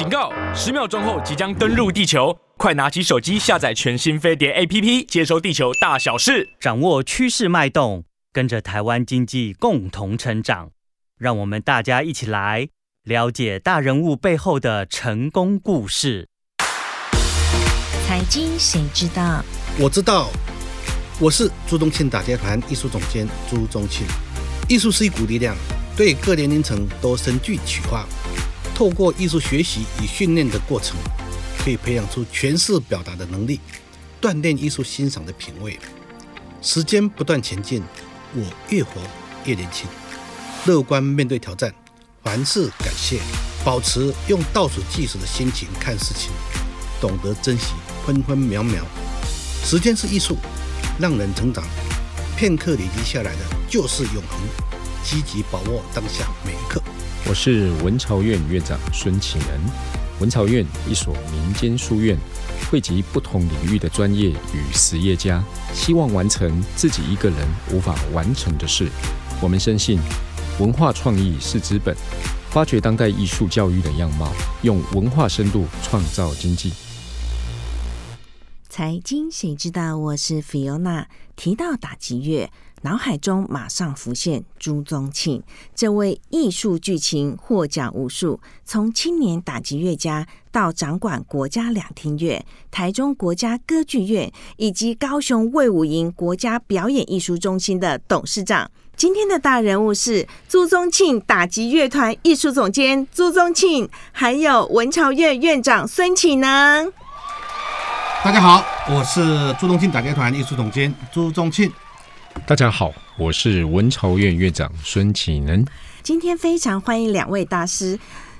警告！十秒钟后即将登陆地球，快拿起手机下载全新飞碟 APP，接收地球大小事，掌握趋势脉动，跟着台湾经济共同成长。让我们大家一起来了解大人物背后的成功故事。财经谁知道？我知道，我是朱宗庆打碟团艺术总监朱宗庆。艺术是一股力量，对各年龄层都深具启发。透过艺术学习与训练的过程，可以培养出诠释表达的能力，锻炼艺术欣赏的品味。时间不断前进，我越活越年轻。乐观面对挑战，凡事感谢，保持用倒数计时的心情看事情，懂得珍惜分分秒秒。时间是艺术，让人成长。片刻累积下来的就是永恒。积极把握当下每一刻。我是文潮院院长孙启能。文潮院一所民间书院，汇集不同领域的专业与实业家，希望完成自己一个人无法完成的事。我们深信，文化创意是资本，发掘当代艺术教育的样貌，用文化深度创造经济。财经谁知道？我是 Fiona。提到打击乐。脑海中马上浮现朱宗庆这位艺术剧情，获奖无数。从青年打击乐家到掌管国家两厅院、台中国家歌剧院以及高雄卫武营国家表演艺术中心的董事长。今天的大人物是朱宗庆打击乐团艺术总监朱宗庆，还有文朝院院长孙启能。大家好，我是朱宗庆打击乐团艺术总监朱宗庆。大家好，我是文朝院院长孙启能。今天非常欢迎两位大师，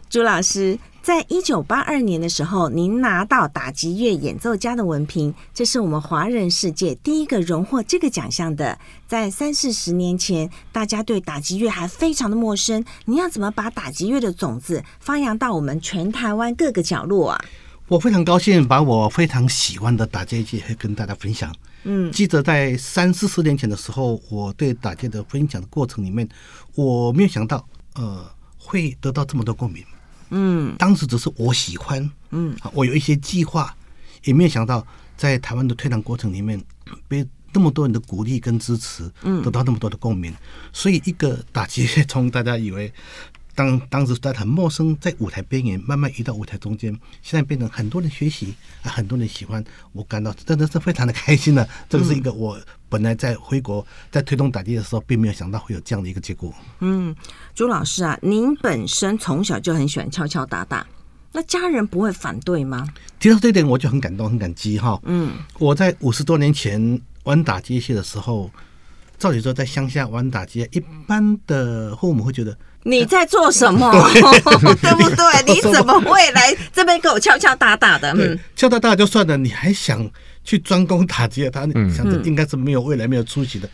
朱老师，在一九八二年的时候，您拿到打击乐演奏家的文凭，这是我们华人世界第一个荣获这个奖项的。在三四十年前，大家对打击乐还非常的陌生，您要怎么把打击乐的种子发扬到我们全台湾各个角落啊？我非常高兴把我非常喜欢的打击乐跟大家分享。嗯，记得在三四十年前的时候，我对打击的分享的过程里面，我没有想到，呃，会得到这么多共鸣。嗯，当时只是我喜欢，嗯，我有一些计划，也没有想到在台湾的推广过程里面，被那么多人的鼓励跟支持，嗯，得到那么多的共鸣。所以，一个打击 从大家以为。当当时在很陌生，在舞台边缘，慢慢移到舞台中间，现在变成很多人学习啊，很多人喜欢，我感到真的是非常的开心的。这个是一个我本来在回国在推动打击的时候，并没有想到会有这样的一个结果。嗯，朱老师啊，您本身从小就很喜欢敲敲打打，那家人不会反对吗？提到这一点，我就很感动，很感激哈。嗯，我在五十多年前玩打击乐的时候，照理说在乡下玩打击，一般的父母会觉得。你在做什么？对，对不对？你怎么会来这边给我敲敲打打的？嗯，敲打打就算了，你还想去专攻打击？他想着应该是没有未来、没有出息的。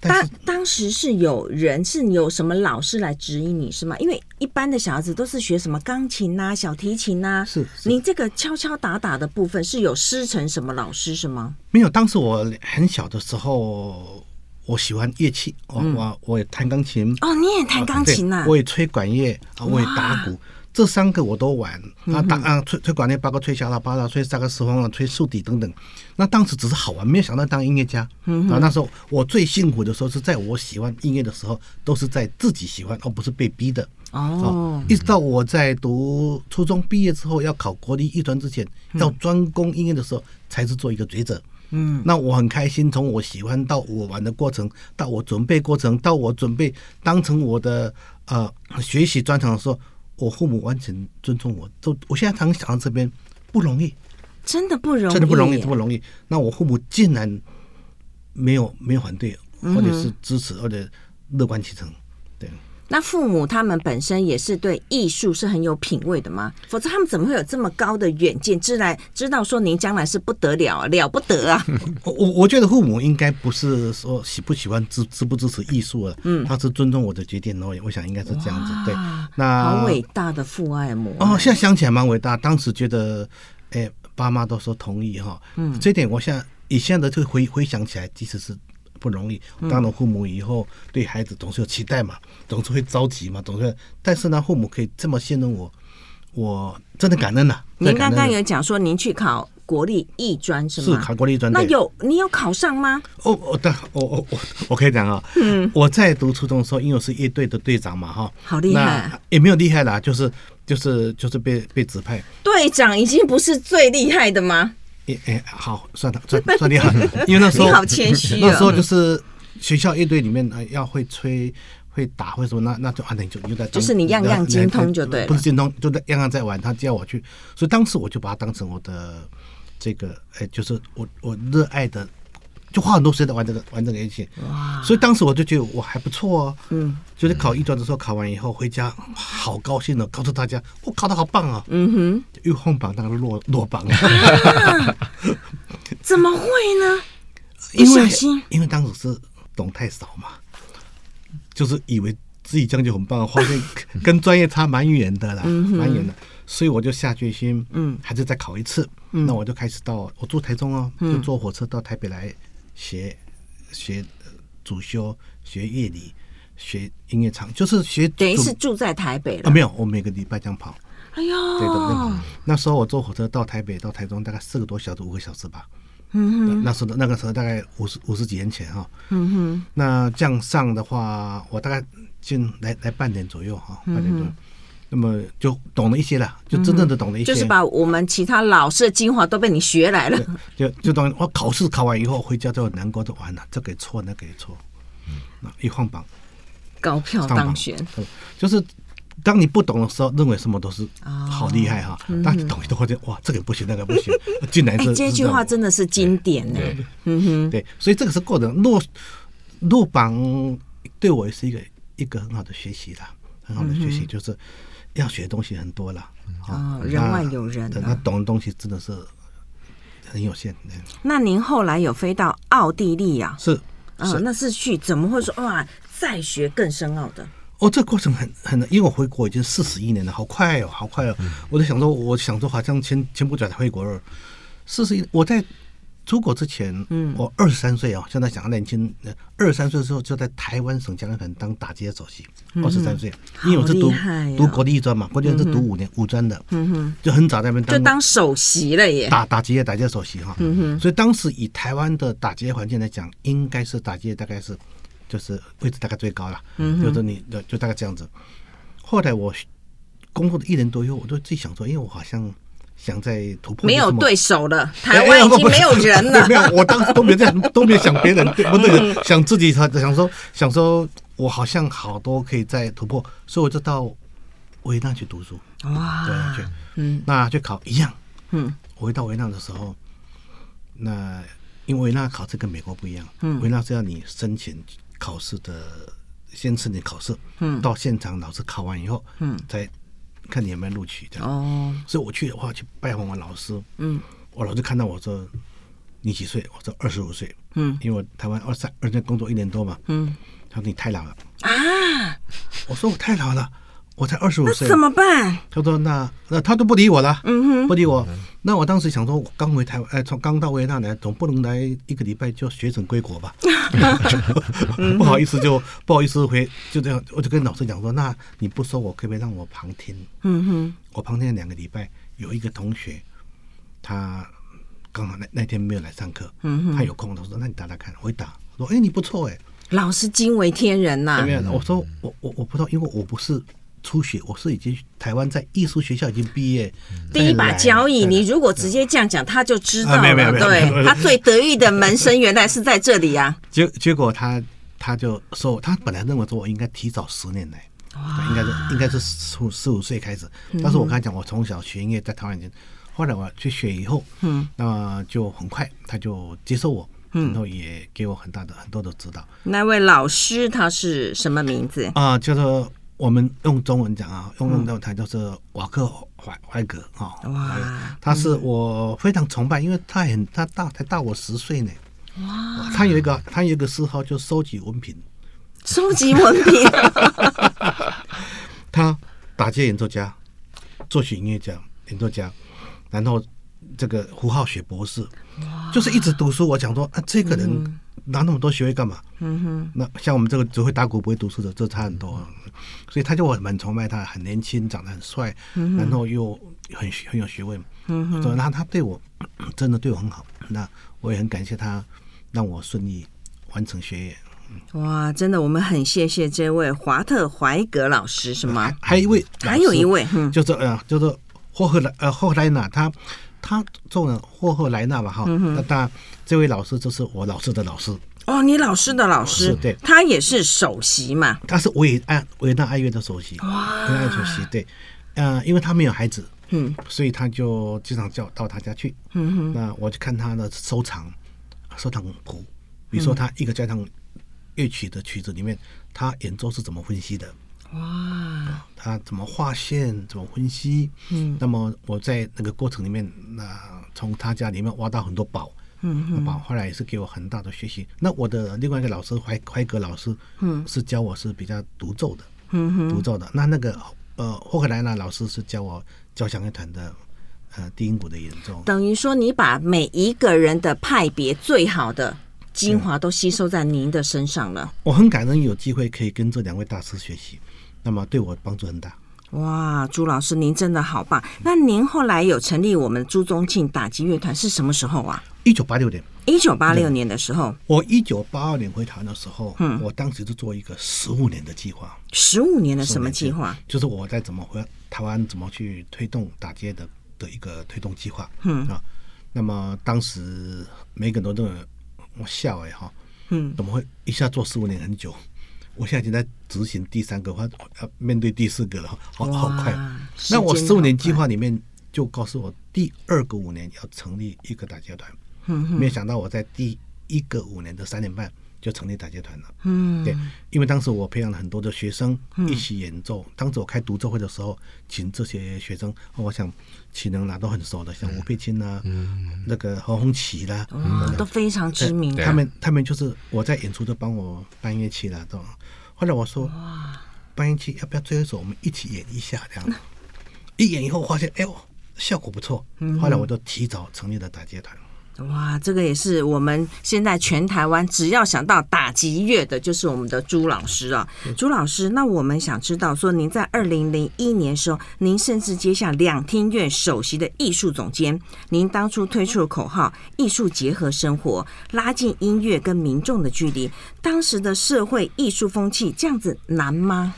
当当时是有人是有什么老师来指引你是吗？因为一般的小孩子都是学什么钢琴呐、小提琴呐。是，你这个敲敲打打的部分是有师承什么老师是吗？没有，当时我很小的时候。我喜欢乐器，我我我也弹钢琴。哦，你也弹钢琴呐？我也吹管乐，我也打鼓，这三个我都玩。啊，打啊，吹吹管乐，包括吹小喇叭啦，吹萨克斯风啦，吹竖笛等等。那当时只是好玩，没有想到当音乐家。啊，那时候我最幸福的时候是在我喜欢音乐的时候，都是在自己喜欢，而不是被逼的。哦，一直到我在读初中毕业之后，要考国立艺专之前，要专攻音乐的时候，才是做一个抉择。嗯，那我很开心，从我喜欢到我玩的过程，到我准备过程，到我准备当成我的呃学习专长的时候，我父母完全尊重我。都我现在常想到这边不容易，真的不容易，真的不容易，不容易。那我父母竟然没有没有反对，或者是支持，或者乐观其成，对。那父母他们本身也是对艺术是很有品味的吗？否则他们怎么会有这么高的远见，知来知道说您将来是不得了，了不得啊？我我觉得父母应该不是说喜不喜欢支支不支持艺术了，嗯，他是尊重我的决定哦。我想应该是这样子，对。那好伟大的父爱母哦，现在想起来蛮伟大。当时觉得，哎、欸，爸妈都说同意哈，嗯，这点我现在以现在的这个回回想起来，其实是。不容易，当了父母以后，对孩子总是有期待嘛，总是会着急嘛，总是。但是呢，父母可以这么信任我，我真的感恩呐、啊。您刚刚有讲说您去考国立艺专是吗？是考国立艺专。那有你有考上吗？哦，我的，我我我我可以讲啊。嗯，我在读初中的时候，因为我是乐队的队长嘛，哈，好厉害。也没有厉害啦，就是就是就是被被指派。队长已经不是最厉害的吗？哎哎，好，算了，算算你好，因为那时候你好谦虚。那时候就是学校乐队里面要会吹。会打会什么？那那就啊，那就就在就是你样样精通就对了，不是精通，就在样样在玩。他叫我去，所以当时我就把它当成我的这个，哎，就是我我热爱的，就花很多时间在玩这个玩这个游戏。哇！所以当时我就觉得我还不错哦。嗯。就是考一专的时候，考完以后回家，好高兴哦告诉大家，我考得好棒啊。嗯哼。又放榜，当然落落榜了。怎么会呢？因为因为当时是懂太少嘛。就是以为自己这样就很棒，发现跟专业差蛮远的啦，蛮远的，所以我就下决心，嗯，还是再考一次。那我就开始到我住台中哦，就坐火车到台北来学学主修学乐理学音乐场，就是学等于是住在台北了啊？没有，我每个礼拜这样跑。哎呦，对的，那时候我坐火车到台北到台中大概四个多小时，五个小时吧。嗯哼，那时候那个时候大概五十五十几年前哈，嗯哼，那这样上的话，我大概进来来半年左右哈，半年左右，那么就懂了一些了，就真正的懂了一些，就是把我们其他老师的精华都被你学来了，就就等于我考试考完以后回家就难过，就完了，这个错那个也错，那一放榜，高票当选，就是。当你不懂的时候，认为什么都是好厉害哈。当你懂的话，就哇，这个不行，那个不行。进来是。这句话真的是经典呢。嗯哼，对，所以这个是过程。落落榜对我也是一个一个很好的学习啦，很好的学习，就是要学的东西很多了。啊，人外有人。他懂的东西真的是很有限。那您后来有飞到奥地利呀？是啊，那是去怎么会说哇，再学更深奥的？哦，这个过程很很，因为我回国已经四十一年了，好快哦，好快哦！嗯、我在想说，我想说，好像前前不久才回国了。四十一，我在出国之前，嗯，我二十三岁啊，现在想年轻，二十三岁的时候就在台湾省交响乐当打击乐首席，二十三岁，因为我是读、哦、读国立艺专嘛，国立艺专是读五年五专的，嗯哼，就很早在那边当就当首席了耶，打打击乐打击乐首席哈，嗯哼，所以当时以台湾的打击乐环境来讲，应该是打击乐大概是。就是位置大概最高了，嗯、哼。就是你就就大概这样子。后来我工作的一年多以后，我就自己想说，因为我好像想再突破，没有对手了，台湾已经没有人了。没有，我当时都没这样，都没有想别人 对，不对，想自己，想想说，想说我好像好多可以再突破，所以我就到维纳去读书。哇，对，去，嗯，那去考一样。嗯，我回到维纳的时候，那因为维纳考试跟美国不一样，嗯，维纳是要你申请。考试的先申请考试，嗯，到现场老师考完以后，嗯，再看你有没有录取这样。哦，所以我去的话去拜访我老师，嗯，我老师看到我说你几岁？我说二十五岁，嗯，因为我台湾二三二年工作一年多嘛，嗯，他说你太老了。啊，我说我太老了。我才二十五岁，怎么办？他说：“那那他都不理我了，嗯哼，不理我。那我当时想说，我刚回台湾，哎，从刚到维也纳来，总不能来一个礼拜就学成归国吧？不好意思，就不好意思回，就这样，我就跟老师讲说：那你不收我，可不可以让我旁听？嗯哼，我旁听两个礼拜，有一个同学，他刚好那那天没有来上课，嗯哼，他有空，他说：那你打打看，我一打，说：哎，你不错哎，老师惊为天人呐。没有，我说我我我不知道，因为我不是。”初学，我是已经台湾在艺术学校已经毕业，第一把交椅。你如果直接这样讲，他就知道了。对，他最得意的门生原来是在这里啊。结结果他他就说，他本来认为说我应该提早十年来，应该是应该是十四五岁开始。但是我跟他讲，我从小学音乐在台湾已经，后来我去学以后，嗯，那就很快他就接受我，然后也给我很大的很多的指导。那位老师他是什么名字啊？叫做。我们用中文讲啊，用用到他就是瓦克怀怀格啊，哇，他是我非常崇拜，因为他很他大才大我十岁呢。哇，他有一个他有一个嗜好，就收集文凭，收集文凭。他打击演奏家，作曲音乐家，演奏家，然后这个胡浩学博士，就是一直读书。我讲说啊，这个人拿那么多学位干嘛？嗯哼，那像我们这个只会打鼓不会读书的，这差很多。所以他就我蛮崇拜他，很年轻，长得很帅，然后又很很有学问。嗯哼，所以他他对我真的对我很好，那我也很感谢他，让我顺利完成学业。哇，真的，我们很谢谢这位华特怀格老师，是吗？还有一位，还有一位，嗯，就是呃，就是霍赫莱呃霍赫莱纳，他他做了霍赫莱纳吧，哈，那当然这位老师就是我老师的老师。哦，你老师的老师，对，他也是首席嘛，他是维爱维纳爱乐的首席，哇，维纳首席，对，呃，因为他没有孩子，嗯，所以他就经常叫到他家去，嗯哼，那我就看他的收藏，收藏谱，比如说他一个教堂乐曲的曲子里面，他演奏是怎么分析的，哇，他怎么画线，怎么分析，嗯，那么我在那个过程里面，那从他家里面挖到很多宝。嗯，宝后来也是给我很大的学习。那我的另外一个老师怀怀格老师，嗯，是教我是比较独奏的，嗯哼，独奏的。那那个呃霍克莱纳老师是教我交响乐团的呃低音鼓的演奏。等于说，你把每一个人的派别最好的精华都吸收在您的身上了。我很感恩有机会可以跟这两位大师学习，那么对我帮助很大。哇，朱老师，您真的好棒！那您后来有成立我们朱宗庆打击乐团是什么时候啊？一九八六年。一九八六年的时候，我一九八二年回台湾的时候，嗯，我当时是做一个十五年的计划。十五年的什么计划？就是我在怎么回台湾，怎么去推动打击的的一个推动计划。嗯啊，那么当时每个人都认为我笑哎哈，嗯，怎么会一下做十五年很久？我现在已经在执行第三个，或要面对第四个了，好好快。那我十五年计划里面就告诉我，第二个五年要成立一个打击团。嗯，没有想到我在第一个五年的三年半就成立打击团了。嗯，对，因为当时我培养了很多的学生一起演奏。当时我开独奏会的时候，请这些学生，我想岂能拿都很熟的，像吴佩青呐，嗯，那个何鸿綺啦，都非常知名。他们他们就是我在演出都帮我搬乐器了，都。后来我说，搬乐器要不要最后一首我们一起演一下这样？一演以后发现，哎呦，效果不错。后来我就提早成立了打击团。哇，这个也是我们现在全台湾只要想到打击乐的，就是我们的朱老师啊。朱老师，那我们想知道说，您在二零零一年的时候，您甚至接下两厅院首席的艺术总监。您当初推出的口号“艺术结合生活，拉近音乐跟民众的距离”，当时的社会艺术风气这样子难吗？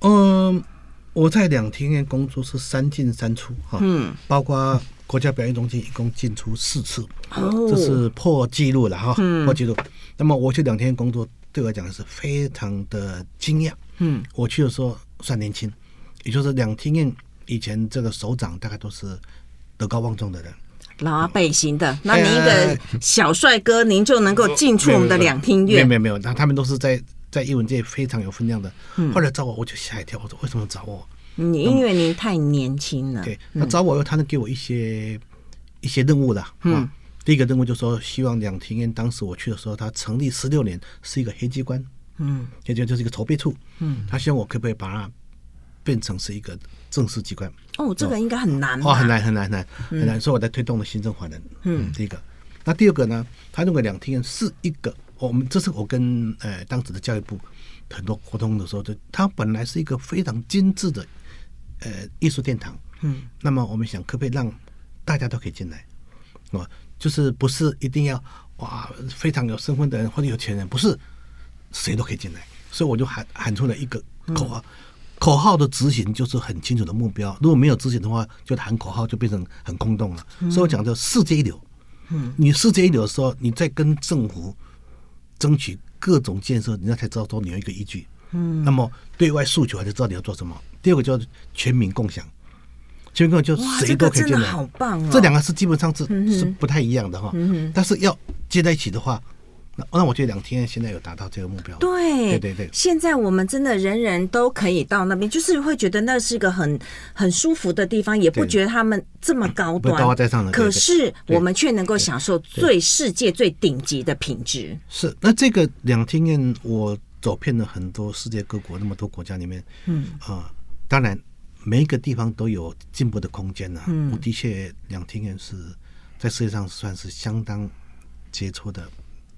嗯，我在两厅院工作是三进三出哈，嗯，包括。国家表演中心一共进出四次，这是破纪录了哈，破纪录。那么我去两天工作，对我讲是非常的惊讶。嗯，我去的时候算年轻，也就是两厅院以前这个首长大概都是德高望重的人，老阿伯型的。那您一个小帅哥，您就能够进出我们的两厅院？没有没有，那他们都是在在艺文界非常有分量的。后来找我，我就吓一跳，我说为什么找我？你因为您太年轻了，对，他找我他能给我一些一些任务的。嗯，第一个任务就是说，希望两厅院当时我去的时候，他成立十六年是一个黑机关，嗯，也就就是一个筹备处，嗯，他希望我可不可以把它变成是一个正式机关？哦，这个应该很难哦，很难很难很难很难。所以我在推动的行政法人，嗯，第一个。那第二个呢？他认为两厅院是一个，我们这是我跟呃当时的教育部很多沟通的时候，就他本来是一个非常精致的。呃，艺术殿堂，嗯，那么我们想可不可以让大家都可以进来，啊，就是不是一定要哇非常有身份的人或者有钱人，不是谁都可以进来，所以我就喊喊出了一个口号，口号的执行就是很清楚的目标，如果没有执行的话，就喊口号就变成很空洞了。所以我讲叫世界一流，嗯，你世界一流的时候，你在跟政府争取各种建设，人家才知道说你有一个依据，嗯，那么对外诉求还是知道你要做什么。第二个叫全民共享，全民共享就谁都可以进来，这好棒哦！这两个是基本上是是不太一样的哈，但是要接在一起的话，那那我觉得两厅院现在有达到这个目标。对对对对，现在我们真的人人都可以到那边，就是会觉得那是一个很很舒服的地方，也不觉得他们这么高端，高高在上的。可是我们却能够享受最世界最顶级的品质。是，那这个两厅院我走遍了很多世界各国那么多国家里面，嗯啊。当然，每一个地方都有进步的空间呐、啊。嗯，我的确两厅院是在世界上算是相当杰出的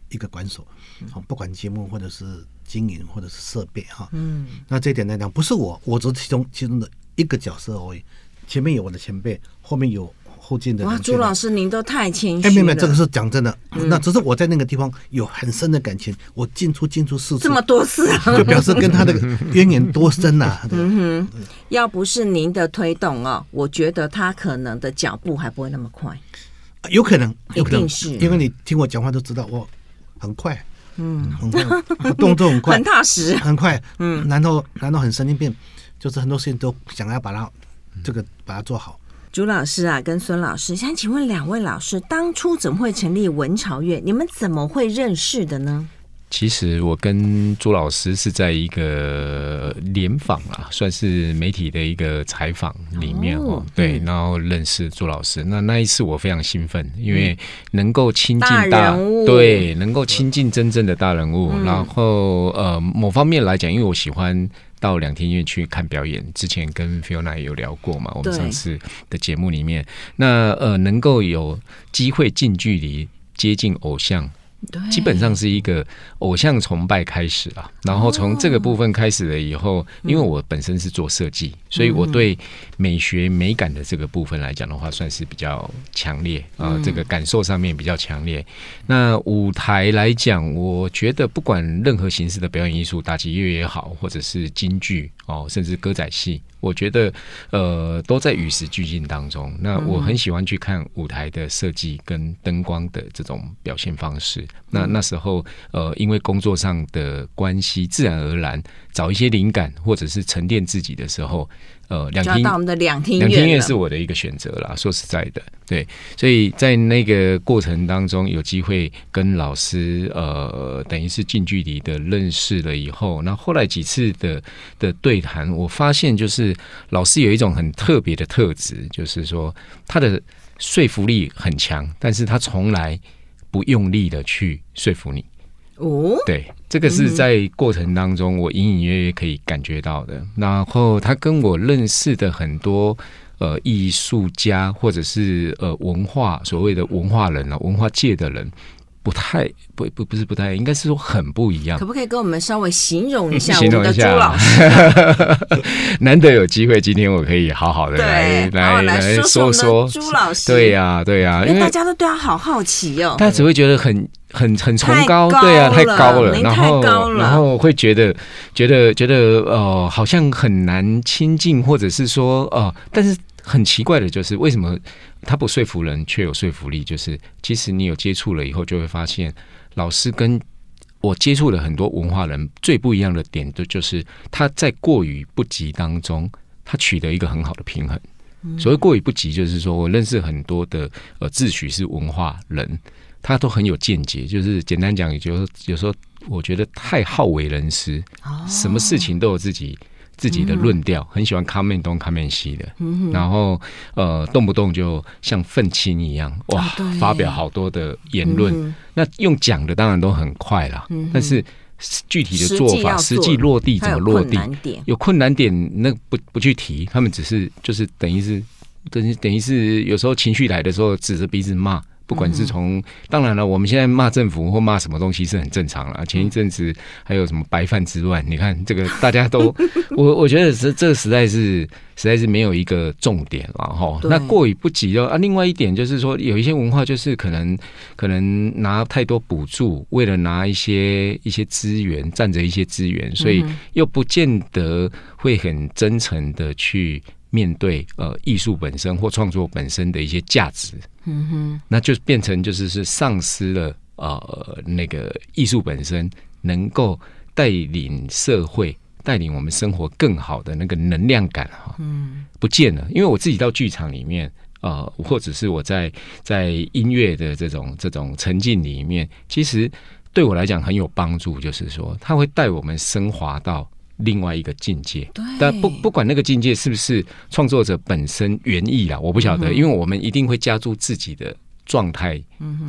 一个管手，好，不管节目或者是经营或者是设备哈，嗯，那这一点来讲，不是我，我只是其中其中的一个角色而已。前面有我的前辈，后面有后进的。哇，朱老师您都太谦虚了。哎，妹妹，这个是讲真的，那只是我在那个地方有很深的感情，我进出进出四次，这么多次，就表示跟他的渊源多深呐。嗯哼，要不是您的推动哦，我觉得他可能的脚步还不会那么快。有可能，有可能，是因为你听我讲话都知道我很快，嗯，很快，动作很快，很踏实，很快，嗯，然后然后很神经病，就是很多事情都想要把它这个把它做好。朱老师啊，跟孙老师，想请问两位老师，当初怎么会成立文潮院？你们怎么会认识的呢？其实我跟朱老师是在一个联访啊，算是媒体的一个采访里面哦，哦对，然后认识朱老师。那那一次我非常兴奋，因为能够亲近大，大人物，对，能够亲近真正的大人物。嗯、然后呃，某方面来讲，因为我喜欢到两天院去看表演。之前跟 Fiona 也有聊过嘛，我们上次的节目里面，那呃，能够有机会近距离接近偶像。基本上是一个偶像崇拜开始了，然后从这个部分开始了以后，因为我本身是做设计，所以我对美学美感的这个部分来讲的话，算是比较强烈啊，这个感受上面比较强烈。那舞台来讲，我觉得不管任何形式的表演艺术，打击乐也好，或者是京剧哦，甚至歌仔戏。我觉得，呃，都在与时俱进当中。那我很喜欢去看舞台的设计跟灯光的这种表现方式。那那时候，呃，因为工作上的关系，自然而然找一些灵感，或者是沉淀自己的时候。呃，两厅到我们的两厅两厅院是我的一个选择啦。说实在的，对，所以在那个过程当中，有机会跟老师呃，等于是近距离的认识了以后，那后来几次的的对谈，我发现就是老师有一种很特别的特质，就是说他的说服力很强，但是他从来不用力的去说服你。哦，对，这个是在过程当中我隐隐约约可以感觉到的。然后他跟我认识的很多呃艺术家或者是呃文化所谓的文化人啊，文化界的人。不太不不不是不太，应该是说很不一样。可不可以跟我们稍微形容一下 我们的朱老师？难得有机会，今天我可以好好的 来来来说说朱老师。对呀对呀，因为大家都对他好好奇哦。大家只会觉得很很很崇高，对啊，太高了，然后然后会觉得觉得觉得呃，好像很难亲近，或者是说呃，但是很奇怪的就是为什么？他不说服人，却有说服力。就是其实你有接触了以后，就会发现老师跟我接触的很多文化人最不一样的点，就就是他在过于不及当中，他取得一个很好的平衡。所谓过于不及，就是说我认识很多的呃自诩是文化人，他都很有见解。就是简单讲，也就是有时候我觉得太好为人师，什么事情都有自己。自己的论调，很喜欢 comment 东 comment 西的，然后呃，动不动就像愤青一样，哇，发表好多的言论。那用讲的当然都很快啦，但是具体的做法，实际落地怎么落地，有困难点，那不不去提，他们只是就是等于是等于等于是有时候情绪来的时候，指着鼻子骂。不管是从，当然了，我们现在骂政府或骂什么东西是很正常了。前一阵子还有什么白饭之乱，你看这个大家都，我我觉得这这个实在是实在是没有一个重点了哈。那过于不及的啊，另外一点就是说，有一些文化就是可能可能拿太多补助，为了拿一些一些资源，占着一些资源，所以又不见得会很真诚的去。面对呃艺术本身或创作本身的一些价值，嗯哼，那就变成就是是丧失了呃那个艺术本身能够带领社会、带领我们生活更好的那个能量感哈，嗯，不见了。因为我自己到剧场里面，呃，或者是我在在音乐的这种这种沉浸里面，其实对我来讲很有帮助，就是说它会带我们升华到。另外一个境界，但不不管那个境界是不是创作者本身原意啦，我不晓得，因为我们一定会加注自己的状态，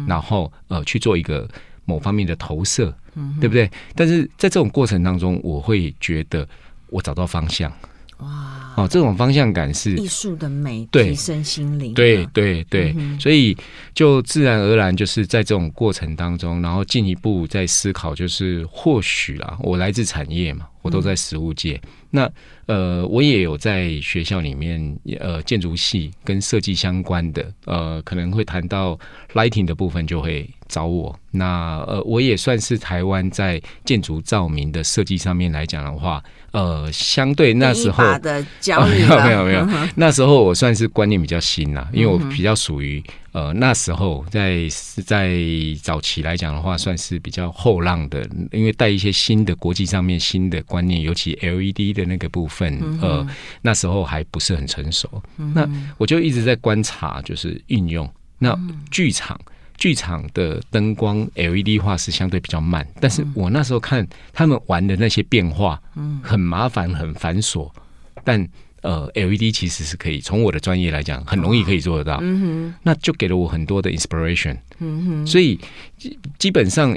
然后呃去做一个某方面的投射，对不对？但是在这种过程当中，我会觉得我找到方向。哇，哦，这种方向感是艺术的美，对。提升心灵，对对对，嗯、所以就自然而然就是在这种过程当中，然后进一步在思考，就是或许啊，我来自产业嘛，我都在实物界，嗯、那。呃，我也有在学校里面，呃，建筑系跟设计相关的，呃，可能会谈到 lighting 的部分，就会找我。那呃，我也算是台湾在建筑照明的设计上面来讲的话，呃，相对那时候的教育、哦、没有没有没有，那时候我算是观念比较新啦，因为我比较属于呃那时候在是在早期来讲的话，算是比较后浪的，因为带一些新的国际上面新的观念，尤其 LED 的那个部分。份呃，那时候还不是很成熟，那我就一直在观察，就是运用。那剧场剧场的灯光 LED 化是相对比较慢，但是我那时候看他们玩的那些变化，很麻烦很繁琐，但呃 LED 其实是可以从我的专业来讲，很容易可以做得到。那就给了我很多的 inspiration。所以基本上。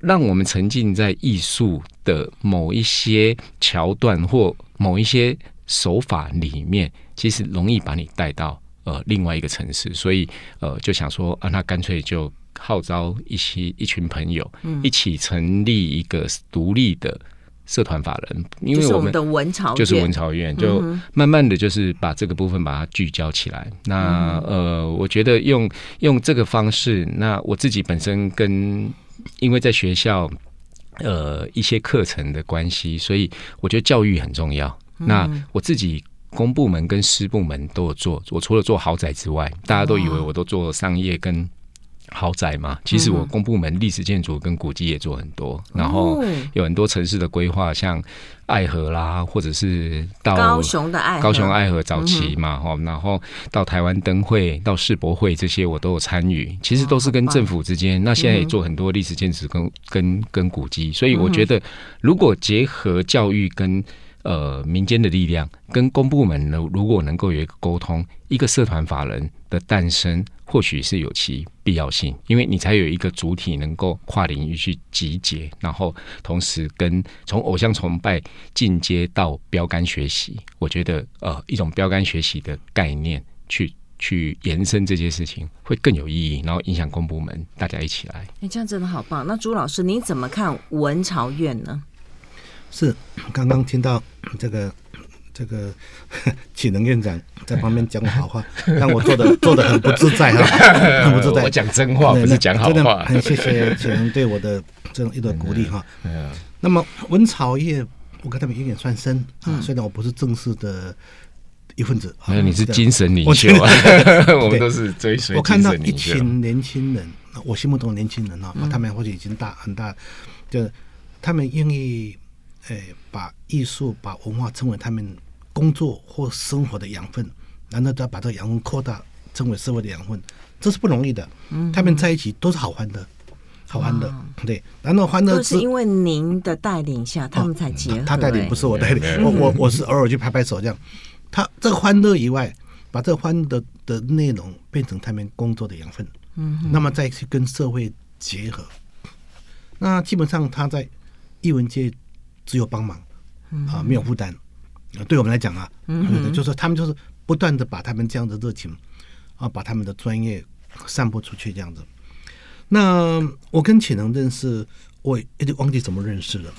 让我们沉浸在艺术的某一些桥段或某一些手法里面，其实容易把你带到呃另外一个城市，所以呃就想说啊，那干脆就号召一些一群朋友，一起成立一个独立的社团法人，因为我们的文潮就是文潮院，就慢慢的就是把这个部分把它聚焦起来。那呃，我觉得用用这个方式，那我自己本身跟因为在学校，呃，一些课程的关系，所以我觉得教育很重要。嗯、那我自己公部门跟私部门都有做，我除了做豪宅之外，大家都以为我都做商业跟。豪宅嘛，其实我公部门历史建筑跟古迹也做很多，嗯、然后有很多城市的规划，像爱河啦，或者是到高雄的爱河，高雄爱河早期嘛，哈、嗯，然后到台湾灯会、到世博会这些我都有参与，其实都是跟政府之间。哦、那现在也做很多历史建筑跟跟跟古迹，所以我觉得如果结合教育跟呃民间的力量，跟公部门呢，如果能够有一个沟通，一个社团法人的诞生。或许是有其必要性，因为你才有一个主体能够跨领域去集结，然后同时跟从偶像崇拜进阶到标杆学习，我觉得呃一种标杆学习的概念去去延伸这件事情会更有意义，然后影响公部门大家一起来。哎，这样真的好棒！那朱老师你怎么看文潮院呢？是刚刚听到这个。这个 启能院长在旁边讲好话，让我做的做的很不自在哈，很不自在。我讲真话，不是讲好话。很谢谢启能对我的这种一段鼓励哈。那么文草业，我跟他们有点算深啊，虽然我不是正式的一份子。那，你是精神领袖啊，我们都是追随。我看到一群年轻人，我心目中的年轻人啊，他们或许已经大很大，就是他们愿意诶把艺术、把文化称为他们。工作或生活的养分，然后再把这个养分扩大，称为社会的养分，这是不容易的。嗯，他们在一起都是好欢的，好欢的，对。然后欢乐都是因为您的带领下，他们才结合。他带领不是我带领，我我我是偶尔去拍拍手这样。他这个欢乐以外，把这个欢乐的内容变成他们工作的养分。嗯，那么再去跟社会结合，那基本上他在艺文界只有帮忙，啊，没有负担。对我们来讲啊，嗯，就是他们就是不断的把他们这样的热情啊，把他们的专业散播出去这样子。那我跟启能认识，我有点忘记怎么认识了，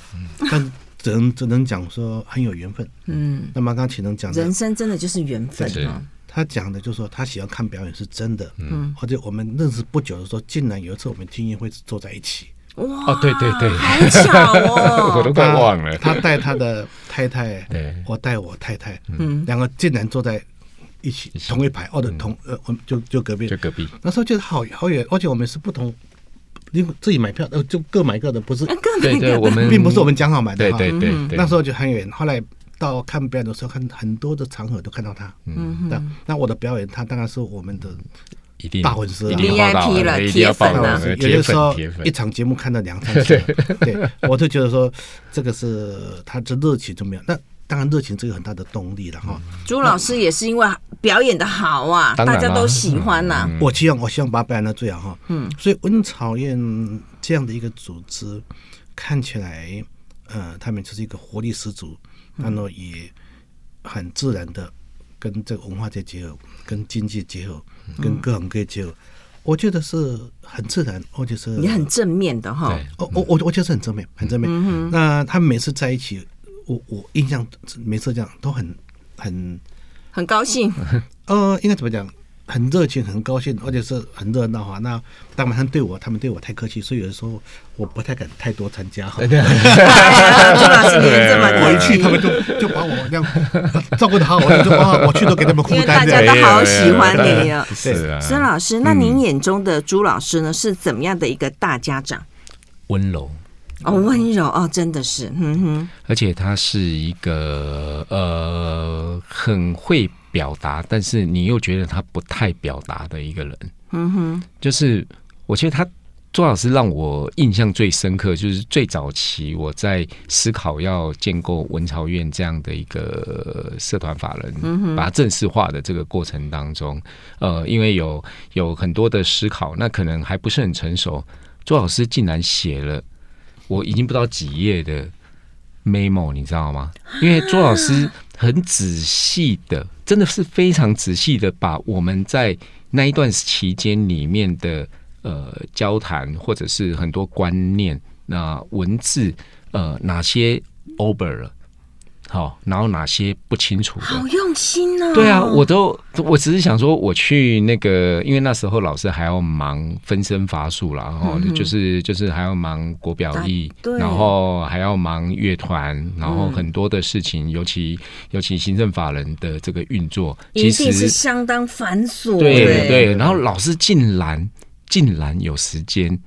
但只能只能讲说很有缘分。嗯，那么刚刚启能讲的，人生真的就是缘分啊。他讲的就是说他喜欢看表演是真的，嗯，而且我们认识不久的时候，竟然有一次我们听音乐会坐在一起。哇哦，对对对，好巧哦！我都快忘了。他带他的太太，对，我带我太太，嗯，两个竟然坐在一起同一排，哦的同呃，我就就隔壁，就隔壁。那时候觉得好好远，而且我们是不同，因为自己买票，呃，就各买各的，不是，对对，我们 并不是我们讲好买的，对对对。那时候就很远，后来到看表演的时候，看很多的场合都看到他，嗯，那那我的表演，他当然是我们的。一定大粉丝，VIP 了，铁粉了。有的时候一场节目看到两三次，对，我就觉得说这个是他这热情就没有。那当然热情这个很大的动力了哈。朱老师也是因为表演的好啊，大家都喜欢呐。我希望我希望把他表演的最好哈。嗯，所以文潮院这样的一个组织看起来，呃，他们就是一个活力十足，然后也很自然的跟这个文化界结合，跟经济结合，跟各行各业结合，我觉得是很自然，或者是也很正面的哈。我我我我觉得是很正面，很正面。那他们每次在一起，我我印象每次这样都很很很高兴。呃，应该怎么讲？很热情，很高兴，而且是很热闹哈。那当然，他们对我，他们对我太客气，所以有的时候我不太敢太多参加哈。朱老师，你们这么我一去，他们就就把我这样照顾的好，我就啊，我去都给他们负担。因为大家都好喜欢你啊。是啊。孙老师，那您眼中的朱老师呢，是怎么样的一个大家长？温柔哦，温柔哦，真的是，嗯哼。而且他是一个呃，很会。表达，但是你又觉得他不太表达的一个人，嗯哼，就是我觉得他周老师让我印象最深刻，就是最早期我在思考要建构文朝院这样的一个社团法人，把它正式化的这个过程当中，呃，因为有有很多的思考，那可能还不是很成熟，周老师竟然写了我已经不知道几页的 memo，你知道吗？因为周老师很仔细的。真的是非常仔细的把我们在那一段期间里面的呃交谈，或者是很多观念、那文字呃哪些 over 了。好，然后哪些不清楚的？好用心哦。对啊，我都我只是想说，我去那个，因为那时候老师还要忙分身乏术啦，然后就是就是还要忙国表艺，然后还要忙乐团，然后很多的事情，尤其尤其行政法人的这个运作，其实是相当繁琐。对对，然后老师竟然竟然有时间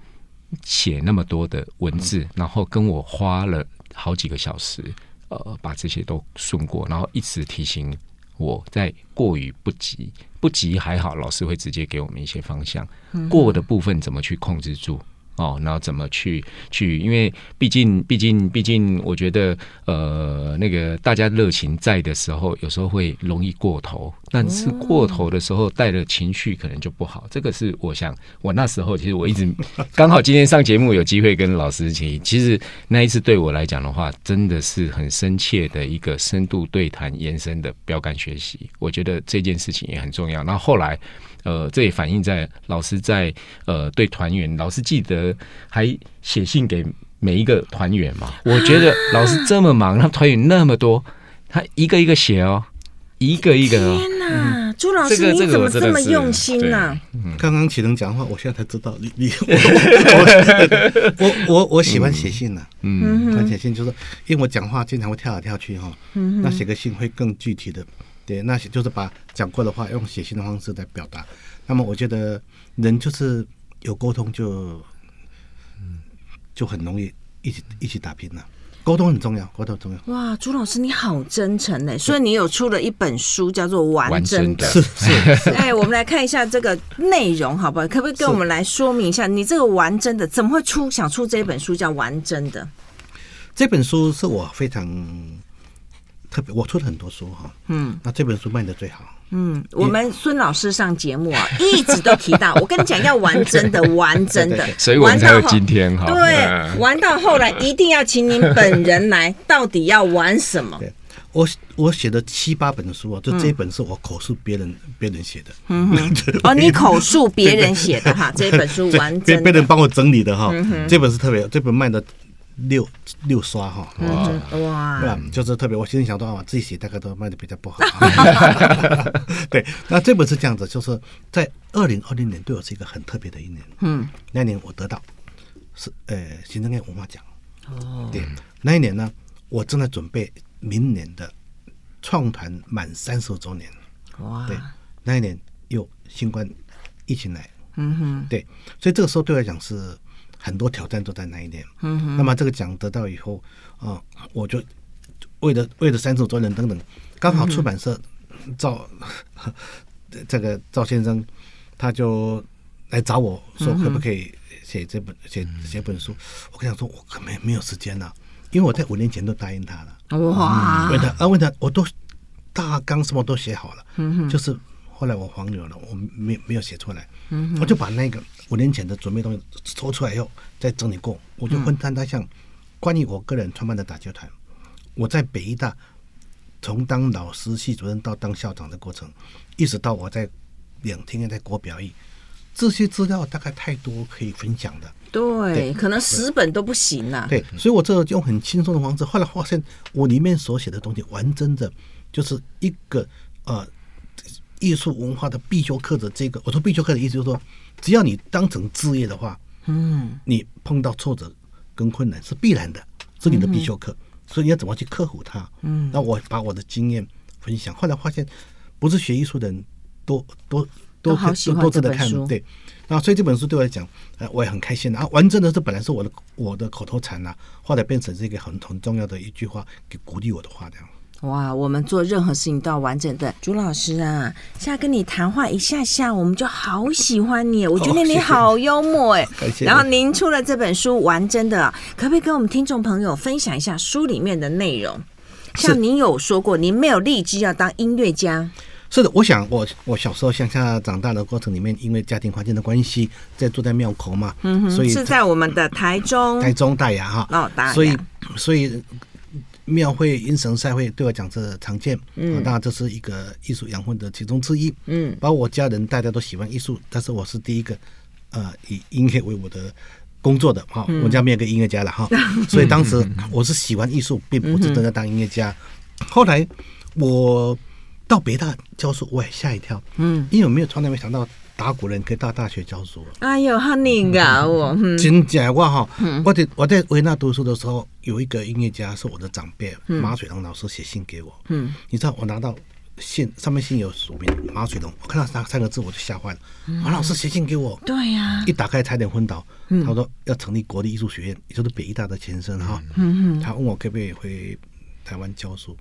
写那么多的文字，然后跟我花了好几个小时。呃，把这些都顺过，然后一直提醒我在过于不及，不及还好，老师会直接给我们一些方向，过的部分怎么去控制住。哦，然后怎么去去？因为毕竟，毕竟，毕竟，我觉得，呃，那个大家热情在的时候，有时候会容易过头。但是过头的时候，带的情绪，可能就不好。这个是我想，我那时候其实我一直刚好今天上节目有机会跟老师提。其实那一次对我来讲的话，真的是很深切的一个深度对谈延伸的标杆学习。我觉得这件事情也很重要。那后来。呃，这也反映在老师在呃对团员，老师记得还写信给每一个团员嘛。我觉得老师这么忙，他团员那么多，他一个一个写哦，一个一个哦。天哪，朱老师你怎么这么用心呢？刚刚启能讲话，我现在才知道你你 我我我我喜欢写信呢。嗯，喜欢写信就是因为我讲话经常会跳来跳去哈。嗯，那写个信会更具体的。对，那就是把讲过的话用写信的方式来表达。那么我觉得人就是有沟通就，就很容易一起一起打拼了。沟通很重要，沟通很重要。哇，朱老师你好真诚呢，所以你有出了一本书叫做《完整的》。是是。哎，我们来看一下这个内容，好不好？可不可以跟我们来说明一下，你这个《完真的》怎么会出想出这本书叫《完真的》？这本书是我非常。特别，我出了很多书哈，嗯，那这本书卖的最好，嗯，我们孙老师上节目啊，一直都提到，我跟你讲要玩真的，玩真的，所以我们才有今天哈，对，玩到后来一定要请您本人来，到底要玩什么？对，我我写的七八本书啊，就这一本是我口述别人别人写的，嗯哼，哦，你口述别人写的哈，这本书玩真的，别人帮我整理的哈，这本是特别，这本卖的。六六刷哈哇，哇，就是特别，我心里想到啊，自己写大概都卖的比较不好。对，那这本是这样子，就是在二零二零年对我是一个很特别的一年。嗯，那年我得到是呃行政院文化奖。哦，对，那一年呢，我正在准备明年的创团满三十周年。哇，对，那一年又新冠疫情来。嗯哼，对，所以这个时候对我来讲是。很多挑战都在那一年，嗯哼，那么这个奖得到以后，啊、呃，我就为了为了三十五周年等等，刚好出版社赵、嗯、这个赵先生他就来找我说，可不可以写这本写写本书？我跟他说，我可没没有时间了，因为我在五年前都答应他了。哇！问他啊，问他，我都大纲什么都写好了，嗯哼，就是后来我黄牛了，我没没有写出来，嗯，我就把那个。五年前的准备东西抽出来以后，再整理过，我就分摊他像关于我个人创办的打球团，我在北艺大从当老师、系主任到当校长的过程，一直到我在两天在国表演，这些资料大概太多可以分享的。对，对可能十本都不行了。对，所以我这用很轻松的方式，后来发现我里面所写的东西，完整的，就是一个呃艺术文化的必修课的这个。我说必修课的意思就是说，只要你当成职业的话，嗯，你碰到挫折跟困难是必然的，是你的必修课。嗯、所以你要怎么去克服它？嗯，那我把我的经验分享。后来发现，不是学艺术的人都都都都都值得看，对。那，所以这本书对我来讲，呃，我也很开心啊。完整的是本来是我的我的口头禅呐、啊，后来变成是一个很很重要的一句话，给鼓励我的话这样。哇，我们做任何事情都要完整的。朱老师啊，现在跟你谈话一下下，我们就好喜欢你，我觉得你好幽默哎。然后您出了这本书，完真的，可不可以跟我们听众朋友分享一下书里面的内容？像您有说过，您没有立志要当音乐家。是的，我想我我小时候乡下长大的过程里面，因为家庭环境的关系，在住在庙口嘛，嗯哼，所以是在我们的台中，台中大雅哈，哦，大雅，所以所以庙会、迎神赛会对我讲是常见，嗯，当然这是一个艺术养分的其中之一，嗯，包括我家人大家都喜欢艺术，但是我是第一个呃以音乐为我的工作的哈，我家没有个音乐家了哈，所以当时我是喜欢艺术，并不是真的当音乐家，后来我。到北大教书，我也吓一跳，嗯，因为我没有从来没想到打鼓人可以到大学教书。哎呦，好厉害哦！真假话哈，我在我在维纳读书的时候，有一个音乐家是我的长辈，马水龙老师写信给我，嗯，你知道我拿到信上面信有署名马水龙，我看到三三个字我就吓坏了，马老师写信给我，对呀，一打开差点昏倒。他说要成立国立艺术学院，也就是北艺大的前身哈，嗯嗯，他问我可不可以回台湾教书。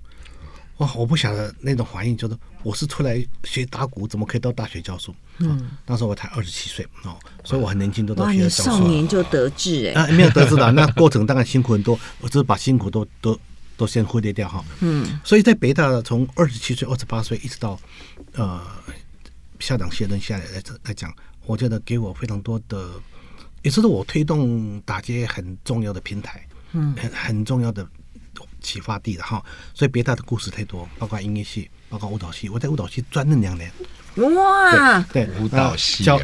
哇！我不晓得那种反应，就是我是出来学打鼓，怎么可以到大学教书？嗯，当时我才二十七岁哦，所以我很年轻都到学校教书。少年就得志哎！啊，没有得志的，那过程当然辛苦很多，我只是把辛苦都都都先忽略掉哈。嗯，所以在北大从二十七岁、二十八岁一直到呃校长卸任下来来来讲，我觉得给我非常多的，也是我推动打击很重要的平台，嗯，很很重要的。启发地的哈，所以北大的故事太多，包括音乐系，包括舞蹈系。我在舞蹈系专任两年，哇，对，对舞蹈系教。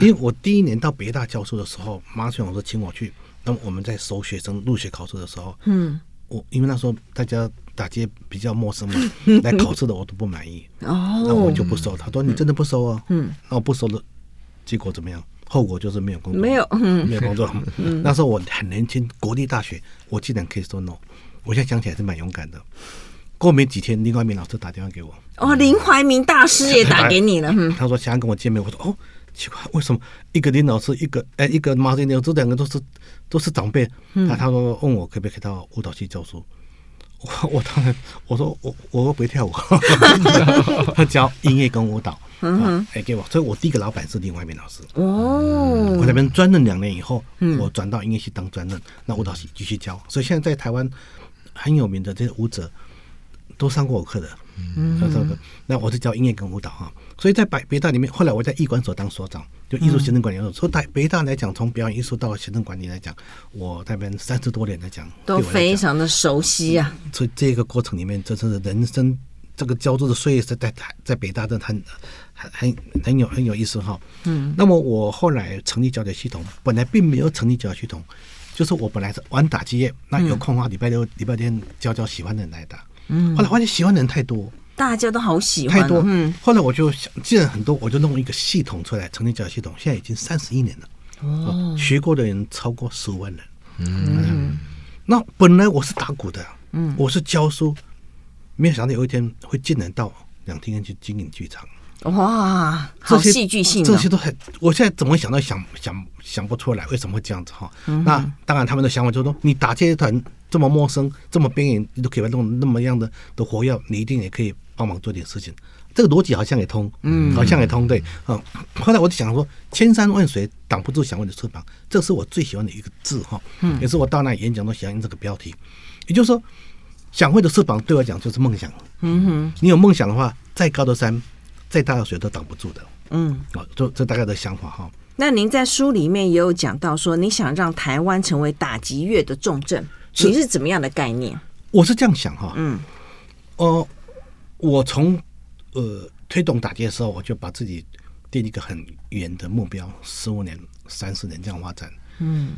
因为我第一年到北大教授的时候，马水老师请我去，那么我们在收学生入学考试的时候，嗯，我因为那时候大家打街比较陌生嘛，来考试的我都不满意，哦，那我就不收。他说你真的不收啊？嗯，那我不收的结果怎么样？后果就是没有工作，没有，没有工作。那时候我很年轻，国立大学，我竟然可以说 no。我现在想起来是蛮勇敢的。过没几天，林怀民老师打电话给我。哦，林怀民大师也打给你了。他说想要跟我见面。我说哦，奇怪，为什么一个林老师，一个哎，一个马瑞牛，这两个都是都是长辈。他他说问我可不可以到舞蹈系教书。我 我当然我说我我不会跳舞。他 教音乐跟舞蹈。嗯哼，哎给我，所以我第一个老板是林怀民老师。哦，我那边专任两年以后，我转到音乐系当专任，那舞蹈系继续教。所以现在在台湾。很有名的这些舞者都上过我课的，嗯，那我是教音乐跟舞蹈哈，所以在北北大里面，后来我在艺管所当所长，就艺术行政管理所。说在北大来讲，从表演艺术到行政管理来讲，我那边三十多年来讲，都非常的熟悉啊。所以这个过程里面，这是人生这个交织的岁月是在在北大的很很很很有很有意思哈。嗯，那么我后来成立教学系统，本来并没有成立教学系统。就是我本来是玩打击乐，那有空的话礼拜六、礼拜天教教喜欢的人来打。嗯，后来发现喜欢的人太多，大家都好喜欢，太多。嗯，后来我就想，既然很多，我就弄一个系统出来，成立教育系统。现在已经三十一年了，哦，学过的人超过十五万人。嗯，那本来我是打鼓的，嗯，我是教书，没有想到有一天会进人到两厅院去经营剧场。哇，好戏剧性，这些都很，我现在怎么想都想想想不出来，为什么会这样子哈？嗯、那当然，他们的想法就是说，你打这些团这么陌生，这么边缘，你都可以弄那么样的的活跃，你一定也可以帮忙做点事情。这个逻辑好像也通，嗯，好像也通，对，嗯。后来我就想说，千山万水挡不住想问的翅膀，这是我最喜欢的一个字哈，嗯，也是我到那演讲都喜欢用这个标题。也就是说，想会的翅膀对我讲就是梦想，嗯哼，你有梦想的话，再高的山。再大的水都挡不住的，嗯，哦，这这大概的想法哈。那您在书里面也有讲到说，你想让台湾成为打击乐的重镇，你是怎么样的概念？我是这样想哈，嗯，哦，我从呃推动打击的时候，我就把自己定一个很远的目标，十五年、三十年这样发展。嗯，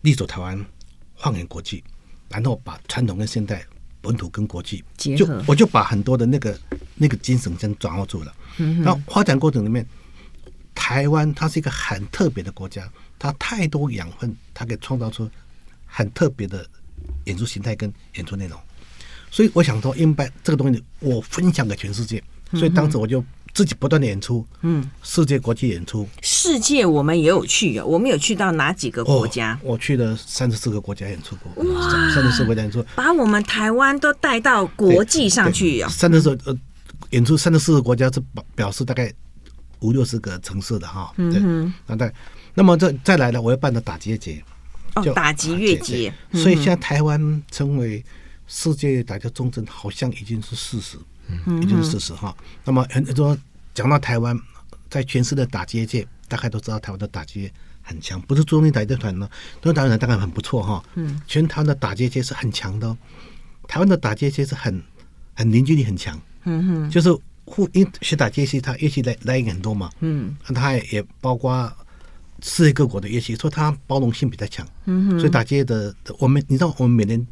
立足台湾，放眼国际，然后把传统跟现代、本土跟国际结合，就我就把很多的那个那个精神先掌握住了。嗯，然后发展过程里面，台湾它是一个很特别的国家，它太多养分，它可以创造出很特别的演出形态跟演出内容。所以我想说，应该这个东西我分享给全世界。所以当时我就自己不断的演出，嗯，世界国际演出。世界我们也有去，我们有去到哪几个国家？哦、我去了三十四个国家演出过，哇，三十四个国家演出，把我们台湾都带到国际上去哦！三十四呃，演出三十四个国家是表表示大概五六十个城市的哈，对，嗯那对，那么这再来呢，我要办的打击节，哦，打击乐节，所以现在台湾成为。世界打击重镇好像已经是事实，嗯，已经是事实哈。那么很多讲到台湾，在全世界的打击界，大概都知道台湾的打击很强，不是中立打击团呢，中立打击团当然很不错哈。嗯，全台湾的打击界是很强的，台湾的打击界是很很凝聚力很强。嗯哼，就是互因学打击系，它乐器来来源很多嘛。嗯，它也包括世界各国的乐器，所以它包容性比较强。嗯哼，所以打击的我们，你知道我们每年。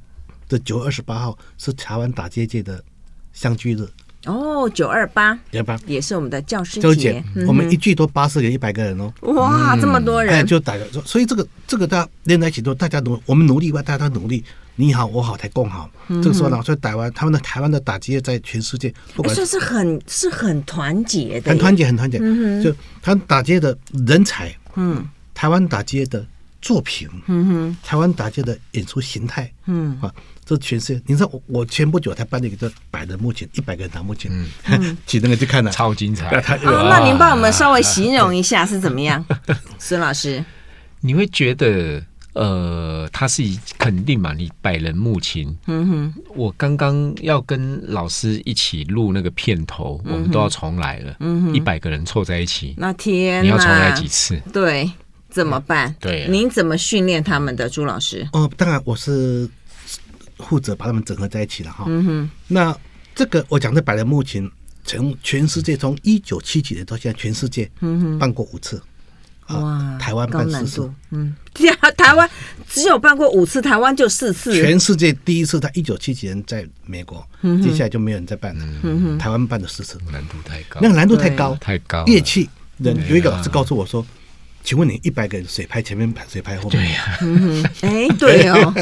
的九月二十八号是台湾打击界的相聚日哦，九二八，九二八。也是我们的教师节。我们一聚都八十个、一百个人哦，哇，这么多人，就大家说，所以这个这个大家连在一起都大家努，我们努力外，大家都努力，你好我好才共好。这个说呢，所以台湾他们的台湾的打击在全世界，不管是很是很团结的，很团结，很团结。就他打击的人才，嗯，台湾打击的作品，嗯哼，台湾打击的演出形态，嗯。啊。这全是，你知道我我前不久才办了一个叫百人幕前，一百个人拿幕前，嗯，请那个去看了，超精彩。啊，那您帮我们稍微形容一下是怎么样，孙老师？你会觉得呃，他是肯定嘛？你百人幕前，嗯哼，我刚刚要跟老师一起录那个片头，我们都要重来了，嗯哼，一百个人凑在一起，那天你要重来几次？对，怎么办？对，您怎么训练他们的，朱老师？哦，当然我是。负责把他们整合在一起了哈。嗯哼。那这个我讲的百人幕前，从全世界从一九七几年到现在，全世界办过五次。哇！台湾办四次。嗯。台湾只有办过五次，台湾就四次。全世界第一次在一九七几年在美国，接下来就没有人再办了。嗯哼。台湾办了四次，难度太高。那个难度太高，太高。乐器人有一个老师告诉我说。请问你一百个人谁拍前面排谁拍后面？对呀，哎，对哦。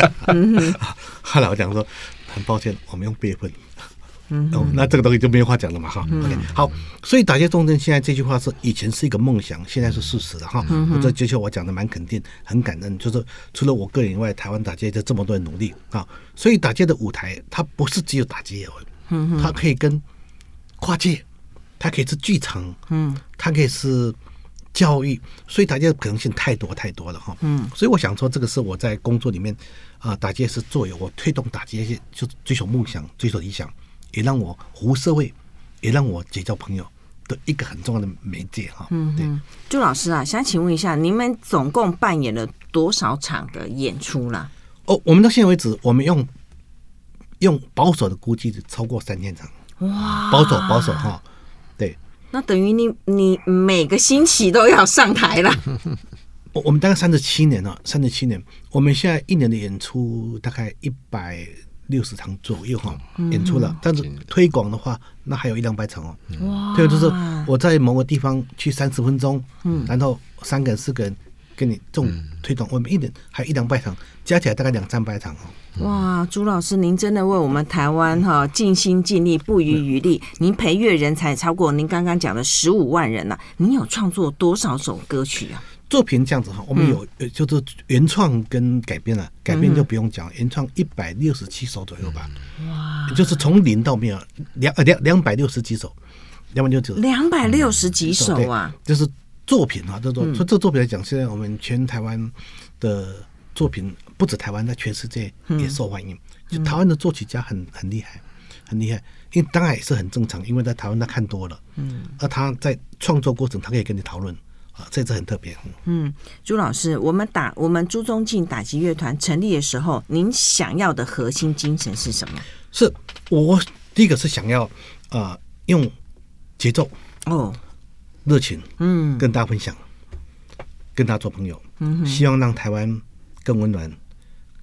后来我讲说，很抱歉，我们用辈分。嗯，那这个东西就没有话讲了嘛，哈。OK，好，所以打击重镇现在这句话是以前是一个梦想，现在是事实了哈。我这就像我讲的蛮肯定，很感恩，就是除了我个人以外，台湾打击就这么多人努力啊。所以打击的舞台，它不是只有打击，嗯，它可以跟跨界，它可以是剧场，嗯，它可以是。教育，所以打击的可能性太多太多了哈。嗯，所以我想说，这个是我在工作里面啊，打击是作为我推动打击一些，就追求梦想、追求理想，也让我服务社会，也让我结交朋友的一个很重要的媒介哈。嗯，对。朱老师啊，想请问一下，你们总共扮演了多少场的演出啦？哦，我们到现在为止，我们用用保守的估计是超过三千场。哇，保守保守哈。那等于你你每个星期都要上台了。我我们大概三十七年了，三十七年，我们现在一年的演出大概一百六十场左右哈，演出了。但是推广的话，那还有一两百场哦。哇！对，就是我在某个地方去三十分钟，嗯，然后三个人四个人给你这种推广，我们一年还有一两百场，加起来大概两三百场哦。哇，朱老师，您真的为我们台湾哈尽心尽力，不遗余力。您培育人才超过您刚刚讲的十五万人了。您有创作多少首歌曲啊？作品这样子哈，我们有就是原创跟改编了，改编就不用讲，原创一百六十七首左右吧。哇，就是从零到没有两呃两两百六十几首，两百六十两百六十几首啊，就是作品啊，这种从这作品来讲，现在我们全台湾的作品。不止台湾，在全世界也受欢迎。嗯、就台湾的作曲家很很厉害，很厉害。因为当然也是很正常，因为在台湾他看多了。嗯，而他在创作过程，他可以跟你讨论啊，这这很特别。嗯，朱老师，我们打我们朱宗庆打击乐团成立的时候，您想要的核心精神是什么？是我第一个是想要啊、呃、用节奏哦热情嗯跟大家分享，跟大家做朋友，嗯希望让台湾更温暖、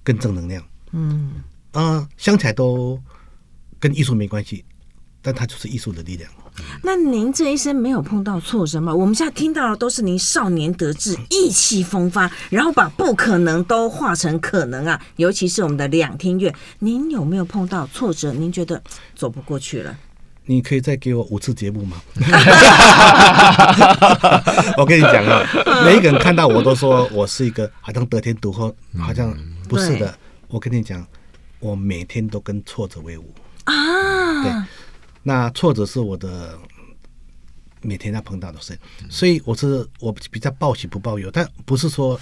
更正能量。嗯啊、呃，想起来都跟艺术没关系，但它就是艺术的力量。那您这一生没有碰到挫折吗？我们现在听到的都是您少年得志、意气风发，然后把不可能都化成可能啊！尤其是我们的两厅院，您有没有碰到挫折？您觉得走不过去了？你可以再给我五次节目吗？我跟你讲啊，每一个人看到我都说我是一个好像得天独厚，好像不是的。我跟你讲，我每天都跟挫折为伍啊！对。那挫折是我的每天要碰到的事，所以我是我比较报喜不报忧，但不是说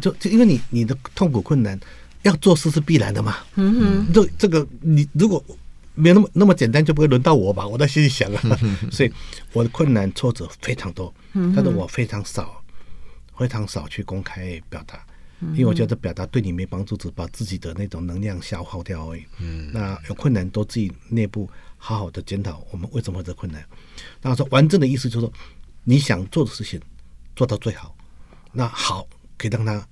就就因为你你的痛苦困难要做事是必然的嘛。嗯哼，这这个你如果没有那么那么简单，就不会轮到我吧？我在心里想啊，所以我的困难挫折非常多，但是我非常少非常少去公开表达。因为我觉得表达对你没帮助，只把自己的那种能量消耗掉而已。嗯，那有困难都自己内部好好的检讨，我们为什么会这困难？然后说完整的意思就是说，你想做的事情做到最好，那好可以让它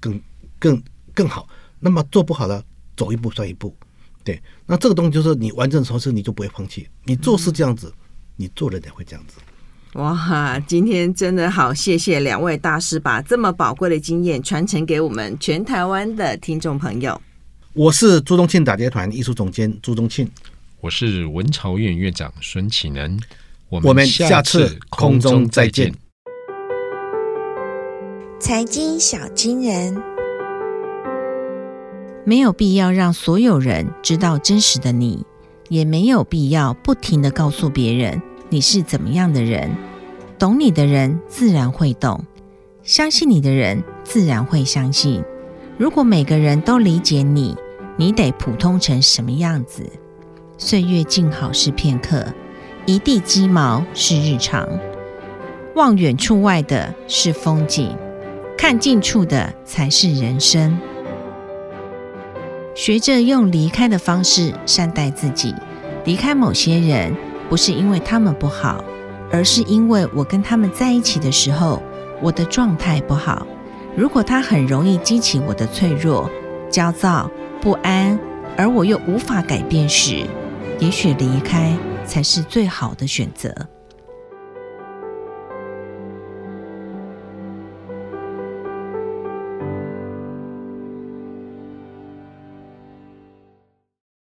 更更更好。那么做不好了，走一步算一步。对，那这个东西就是你完整的时候，你就不会放弃。你做事这样子，你做人也会这样子。哇，今天真的好，谢谢两位大师把这么宝贵的经验传承给我们全台湾的听众朋友。我是朱宗庆打击乐团艺术总监朱宗庆，我是文朝院院长孙启能，我我们下次空中再见。财经小金人，没有必要让所有人知道真实的你，也没有必要不停地告诉别人。你是怎么样的人？懂你的人自然会懂，相信你的人自然会相信。如果每个人都理解你，你得普通成什么样子？岁月静好是片刻，一地鸡毛是日常。望远处外的是风景，看近处的才是人生。学着用离开的方式善待自己，离开某些人。不是因为他们不好，而是因为我跟他们在一起的时候，我的状态不好。如果他很容易激起我的脆弱、焦躁、不安，而我又无法改变时，也许离开才是最好的选择。